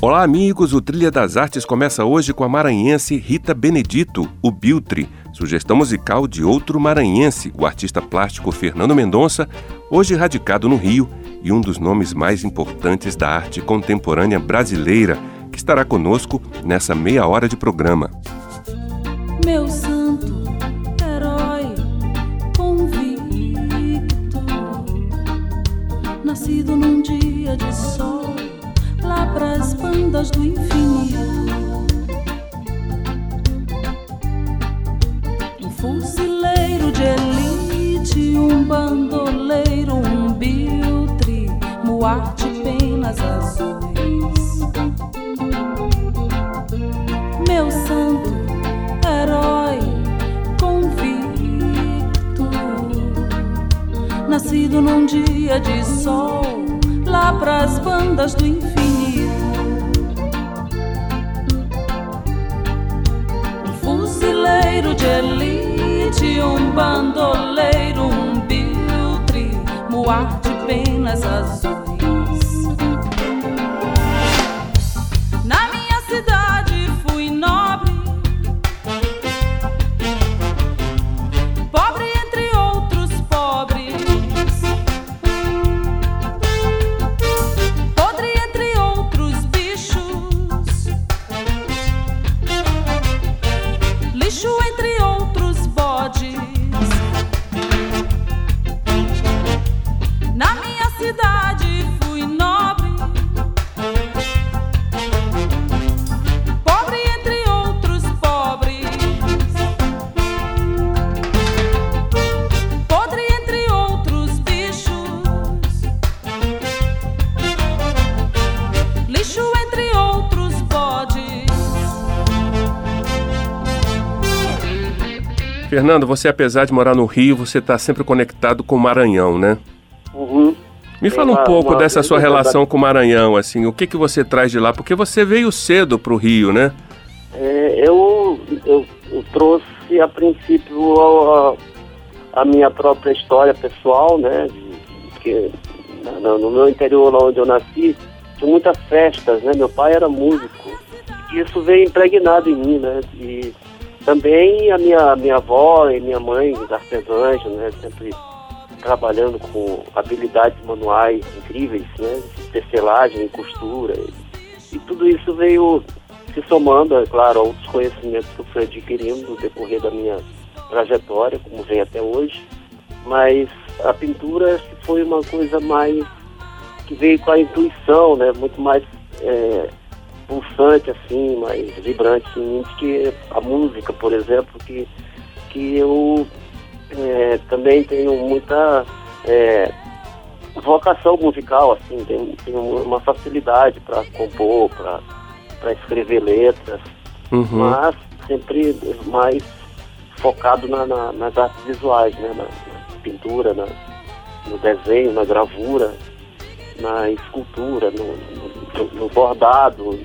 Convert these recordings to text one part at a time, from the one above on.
Olá, amigos! O Trilha das Artes começa hoje com a maranhense Rita Benedito, o Biltre, sugestão musical de outro maranhense, o artista plástico Fernando Mendonça, hoje radicado no Rio e um dos nomes mais importantes da arte contemporânea brasileira, que estará conosco nessa meia hora de programa. Meu santo lá pras bandas do infinito. Um fuzileiro de elite, um bandoleiro, um biltre, moar de penas azuis. Meu santo herói convicto, nascido num dia de sol lá pras bandas do infinito. Fuzileiro de elite, um bandoleiro, um biltre, moar de penas azuis. Fernando, você apesar de morar no Rio, você está sempre conectado com o Maranhão, né? Uhum. Me fala um pouco dessa sua relação com o Maranhão, assim, o que que você traz de lá? Porque você veio cedo para o Rio, né? É, eu, eu, eu, trouxe a princípio a, a, minha própria história pessoal, né? Porque no, no meu interior, lá onde eu nasci, tinha muitas festas, né? Meu pai era músico. E isso veio impregnado em mim, né? E também a minha, minha avó e minha mãe, artesãs, né, sempre trabalhando com habilidades manuais incríveis, né, tecelagem e costura. E tudo isso veio se somando, é claro, aos conhecimentos que eu fui adquirindo no decorrer da minha trajetória, como vem até hoje. Mas a pintura foi uma coisa mais que veio com a intuição, né, muito mais é, pulsante, assim, mais vibrante em mim, que a música, por exemplo, que, que eu é, também tenho muita é, vocação musical, assim, tenho, tenho uma facilidade para compor, para escrever letras, uhum. mas sempre mais focado na, na, nas artes visuais, né, na, na pintura, na, no desenho, na gravura, na escultura, no, no, no bordado,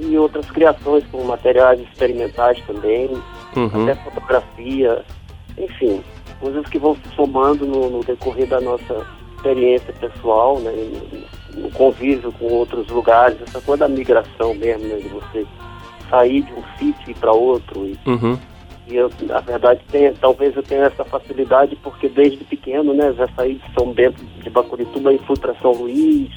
e outras criações com materiais experimentais também, uhum. até fotografia, enfim, coisas que vão se somando no, no decorrer da nossa experiência pessoal, né, no, no, convívio com outros lugares, essa coisa da migração mesmo, né, de você sair de um sítio e ir para outro. E, uhum. e eu, na verdade, tenho, talvez eu tenha essa facilidade porque desde pequeno, né, já saí de São Bento de Bacurituba e fui para São Luís,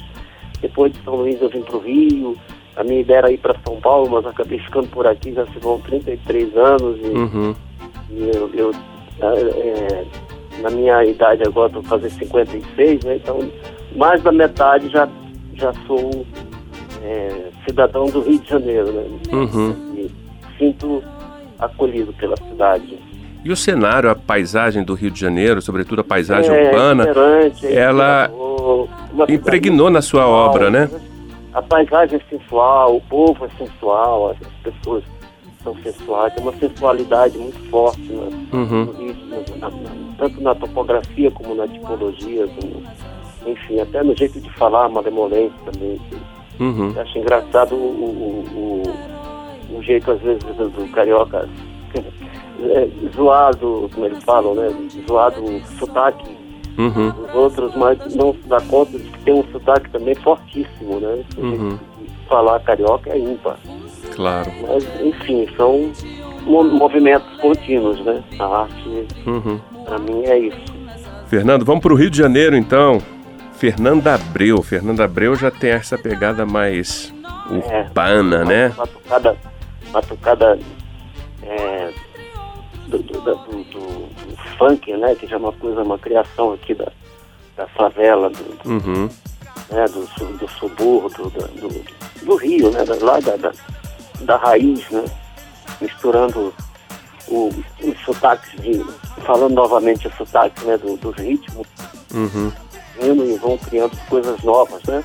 depois de São Luís eu vim para o Rio, a minha ideia era ir para São Paulo, mas acabei ficando por aqui, já se vão 33 anos e, uhum. e eu, eu é, na minha idade agora estou fazer 56, né? Então mais da metade já, já sou é, cidadão do Rio de Janeiro, né? Uhum. E sinto acolhido pela cidade. E o cenário, a paisagem do Rio de Janeiro, sobretudo a paisagem é, urbana, ela impregnou na sua obra, né? A paisagem é sensual, o povo é sensual, as pessoas são sensuais, tem uma sensualidade muito forte né, uhum. na, tanto na topografia como na tipologia, como, enfim, até no jeito de falar, malemolente também. Uhum. Eu acho engraçado o, o, o, o jeito, às vezes, do, do carioca é, zoado, como eles falam, né? Zoado o sotaque Uhum. dos outros, mas não se dá conta de que tem um sotaque também fortíssimo, né? Uhum. Falar carioca é ímpar. Claro. Mas, enfim, são mo- movimentos contínuos, né? A arte, Uhum. para mim, é isso. Fernando, vamos para o Rio de Janeiro então. Fernanda Abreu. Fernanda Abreu já tem essa pegada mais É. urbana, né? Uma tocada, uma tocada é, do, do, do- do- do funk, né? Que já é uma coisa, uma criação aqui da, da favela, do, Uhum. né, do, do subúrbio, do, do, do Rio, né? da- Lá da, da, da raiz, né? Misturando o, os sotaques de. Falando novamente os sotaques né, do, dos ritmos, Uhum. e vão criando coisas novas, né?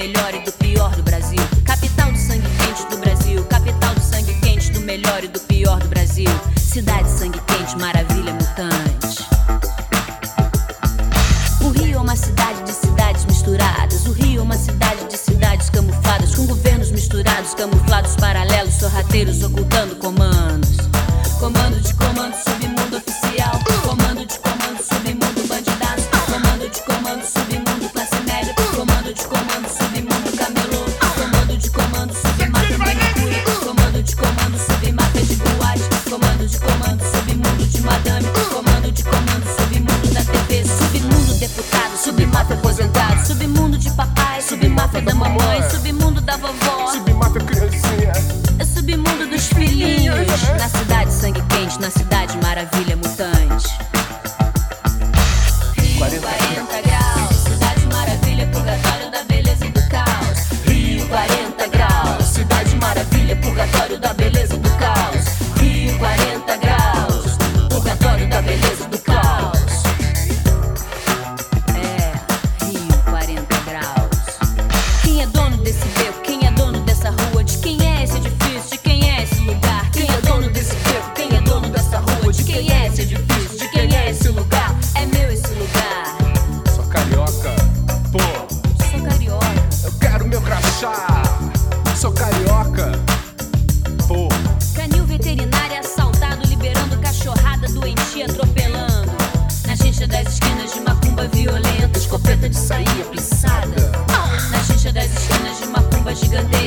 Melhor e do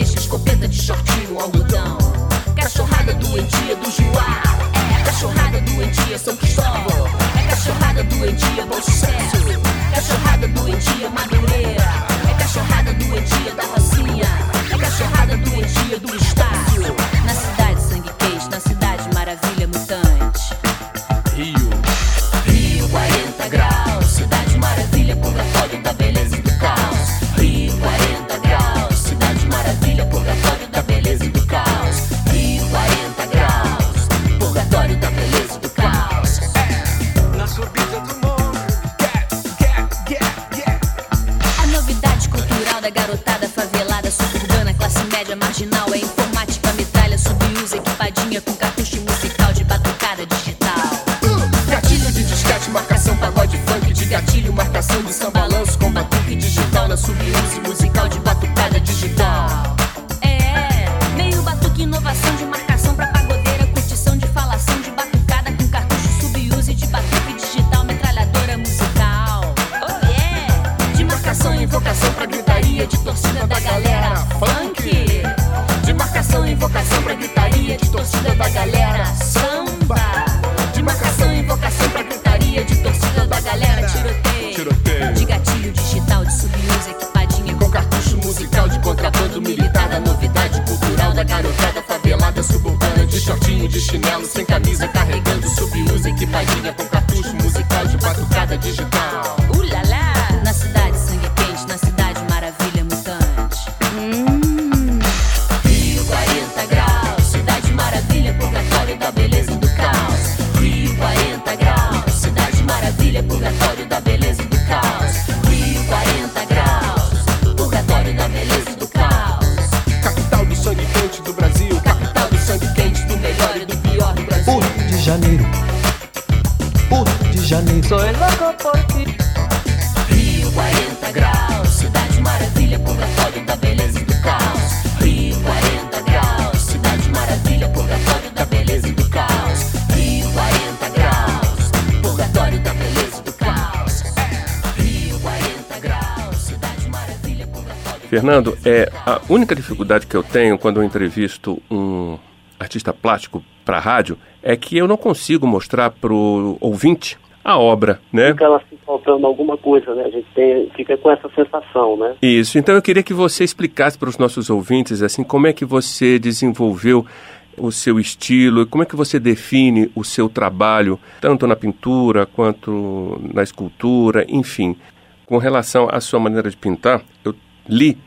escopeta de shortinho, algodão. Cachorrada doentia do Juá. É cachorrada doentia São Cristóvão. É cachorrada doentia Bom Sucesso. Cachorrada doentia Madureira. É cachorrada doentia da Rocinha. É cachorrada doentia do Estácio. Invocação pra gritaria de torcida da galera funk. De marcação, invocação pra gritaria de torcida da galera Samba. Janeiro. Soy loco por ti. Rio 40 graus, cidade maravilha, purgatório da beleza e do caos. Rio 40 graus, cidade maravilha, purgatório da beleza e do caos. Rio 40 graus, purgatório da beleza e do caos. Rio 40 graus, cidade maravilha, purgatório. Fernando, é a única dificuldade que eu tenho quando eu entrevisto um artista plástico para rádio é que eu não consigo mostrar para o ouvinte a obra, né? Fica ela assim, faltando alguma coisa, né? A gente tem, fica com essa sensação, né? Isso. Então eu queria que você explicasse para os nossos ouvintes assim como é que você desenvolveu o seu estilo, como é que você define o seu trabalho, tanto na pintura quanto na escultura, enfim. Com relação à sua maneira de pintar, eu li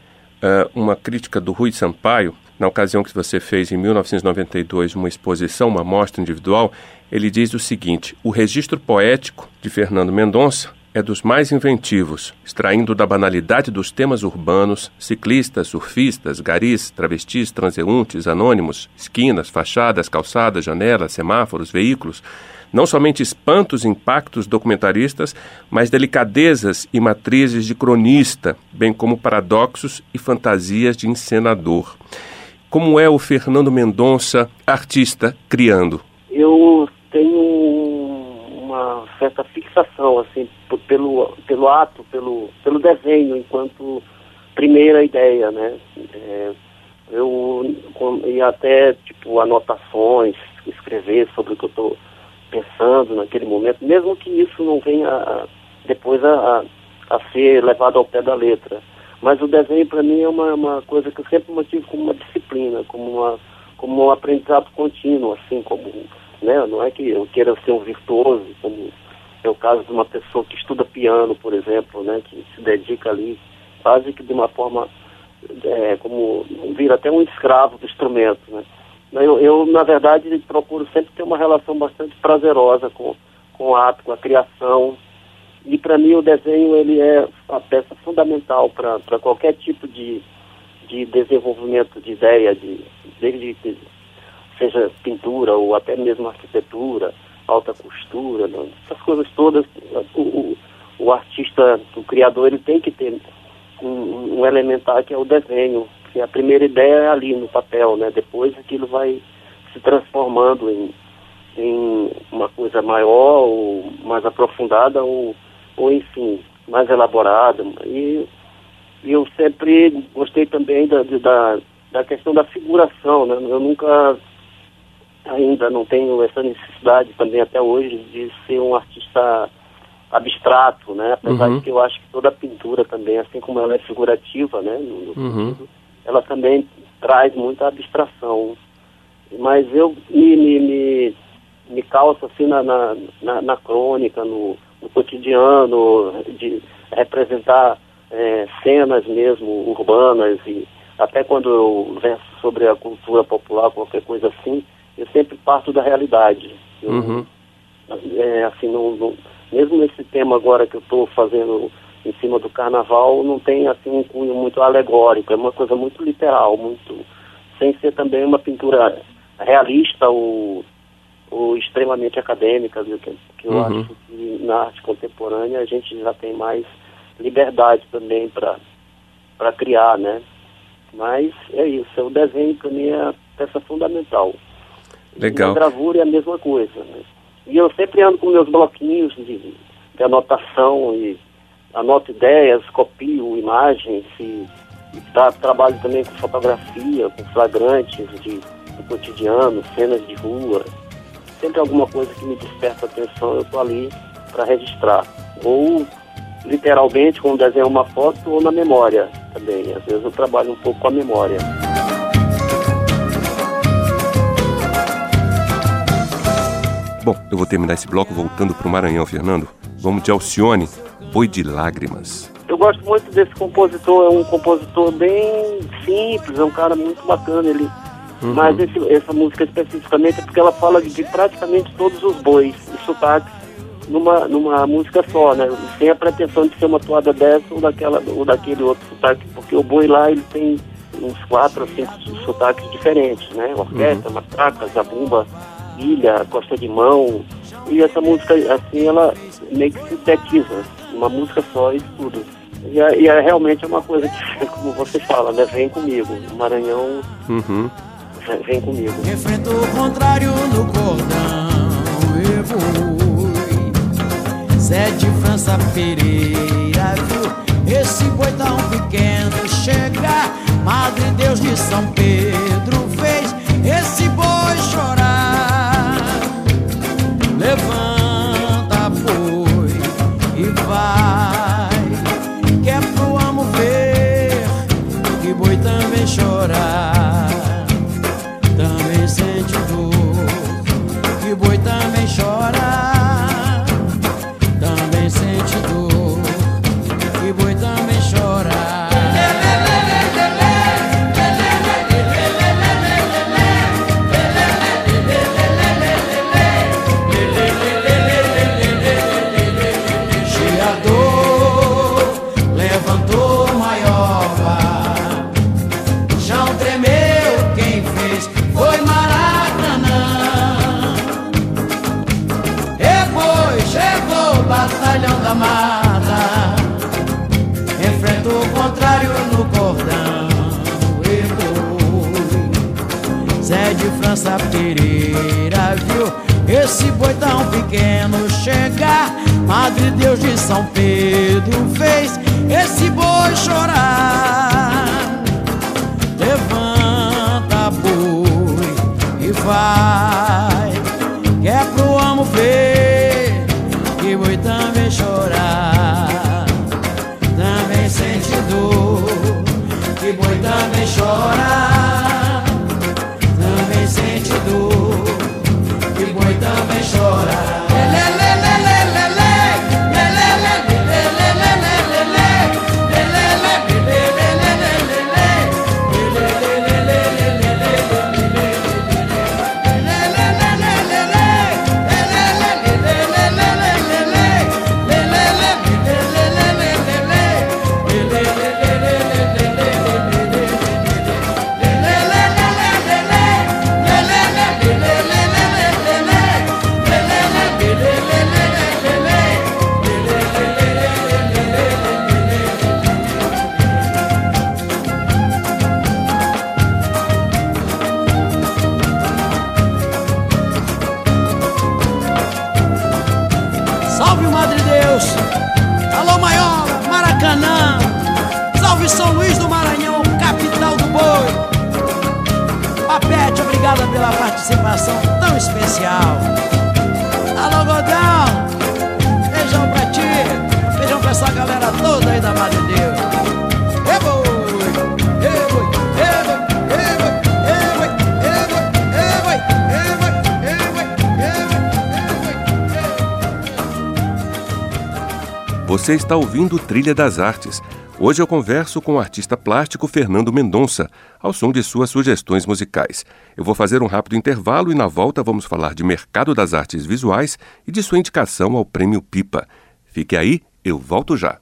eh, uma crítica do Rui Sampaio, na ocasião que você fez em 1992 uma exposição, uma mostra individual, ele diz o seguinte: o registro poético de Fernando Mendonça é dos mais inventivos, extraindo da banalidade dos temas urbanos, ciclistas, surfistas, garis, travestis, transeuntes, anônimos, esquinas, fachadas, calçadas, janelas, semáforos, veículos, não somente espantos e impactos documentaristas, mas delicadezas e matrizes de cronista, bem como paradoxos e fantasias de encenador. Como é o Fernando Mendonça, artista, criando? Eu tenho uma certa fixação, assim, pelo, pelo ato, pelo, pelo desenho, enquanto primeira ideia, né? É, eu e até, tipo, anotações, escrever sobre o que eu estou pensando naquele momento, mesmo que isso não venha depois a, a ser levado ao pé da letra. Mas o desenho, para mim, é uma, uma coisa que eu sempre mantive como uma disciplina, como, uma, como um aprendizado contínuo, assim, como, né? Não é que eu queira ser um virtuoso, como é o caso de uma pessoa que estuda piano, por exemplo, né? Que se dedica ali quase que de uma forma é, como vira até um escravo do instrumento, né? Eu, eu, na verdade, procuro sempre ter uma relação bastante prazerosa com, com o ato, com a criação. E para mim o desenho ele é a peça fundamental para qualquer tipo de, de desenvolvimento de ideia, de, desde que seja pintura ou até mesmo arquitetura, alta costura, né? essas coisas todas, o, o, o artista, o criador, ele tem que ter um, um elementar que é o desenho, que a primeira ideia é ali no papel, né? Depois aquilo vai se transformando em, em uma coisa maior ou mais aprofundada ou, ou enfim, mais elaborada. E, e eu sempre gostei também da, da, da questão da figuração, né? Eu nunca ainda não tenho essa necessidade também até hoje de ser um artista abstrato, né? Apesar Uhum. de que eu acho que toda pintura também, assim como ela é figurativa, né? No, no Uhum. sentido, ela também traz muita abstração. Mas eu me, me, me, me calço assim na, na, na, na crônica, no, no cotidiano, de representar eh, cenas mesmo urbanas e até quando eu verso sobre a cultura popular, qualquer coisa assim, eu sempre parto da realidade. Eu, Uhum. é, assim, não, não- mesmo esse tema agora que eu estou fazendo em cima do carnaval, não tem assim um cunho muito alegórico, é uma coisa muito literal, muito sem ser também uma pintura realista ou, ou extremamente acadêmica, viu, que, que eu Uhum. acho que na arte contemporânea a gente já tem mais liberdade também para criar, né? Mas é isso, é o desenho para mim é a peça fundamental. Legal. E a gravura é a mesma coisa, né? E eu sempre ando com meus bloquinhos de, de anotação e anoto ideias, copio imagens e, e tra- trabalho também com fotografia, com flagrantes de, do cotidiano, cenas de rua. Sempre alguma coisa que me desperta atenção, eu estou ali para registrar. Ou literalmente, quando desenho uma foto, ou na memória também. Às vezes eu trabalho um pouco com a memória. Bom, eu vou terminar esse bloco voltando para o Maranhão, Fernando. Vamos de Alcione, Boi de Lágrimas. Eu gosto muito desse compositor, é um compositor bem simples, é um cara muito bacana. Ele, Mas esse- essa música especificamente é porque ela fala de praticamente todos os bois e sotaques numa, numa música só, né? Sem a pretensão de ser uma toada dessa ou, daquela, ou daquele outro sotaque, porque o boi lá ele tem uns quatro ou cinco sotaques diferentes, né? Orquestra, matraca, zabumba. Ilha, Costa de Mão. E essa música, assim, ela meio que sintetiza. Uma música só e tudo. E, é, e é realmente é uma coisa que, como você fala, né? Vem comigo. O Maranhão Uhum. Vem- comigo. Enfrento o contrário no cordão e fui Zé de França Pereira viu? Esse boi tão pequeno chegar Madre Deus de São Pedro fez esse boi chorar. Levanta boi e vai Que é pro amo ver que boi também chorar batalhão da mata. Enfrenta o contrário no cordão. E foi. Zé de França Pereira viu esse boi tão pequeno chegar. Madre Deus de São Pedro fez esse boi chorar. Você está ouvindo Trilha das Artes. Hoje eu converso com o artista plástico Fernando Mendonça, ao som de suas sugestões musicais. Eu vou fazer um rápido intervalo e na volta vamos falar de mercado das artes visuais e de sua indicação ao Prêmio Pipa. Fique aí, eu volto já.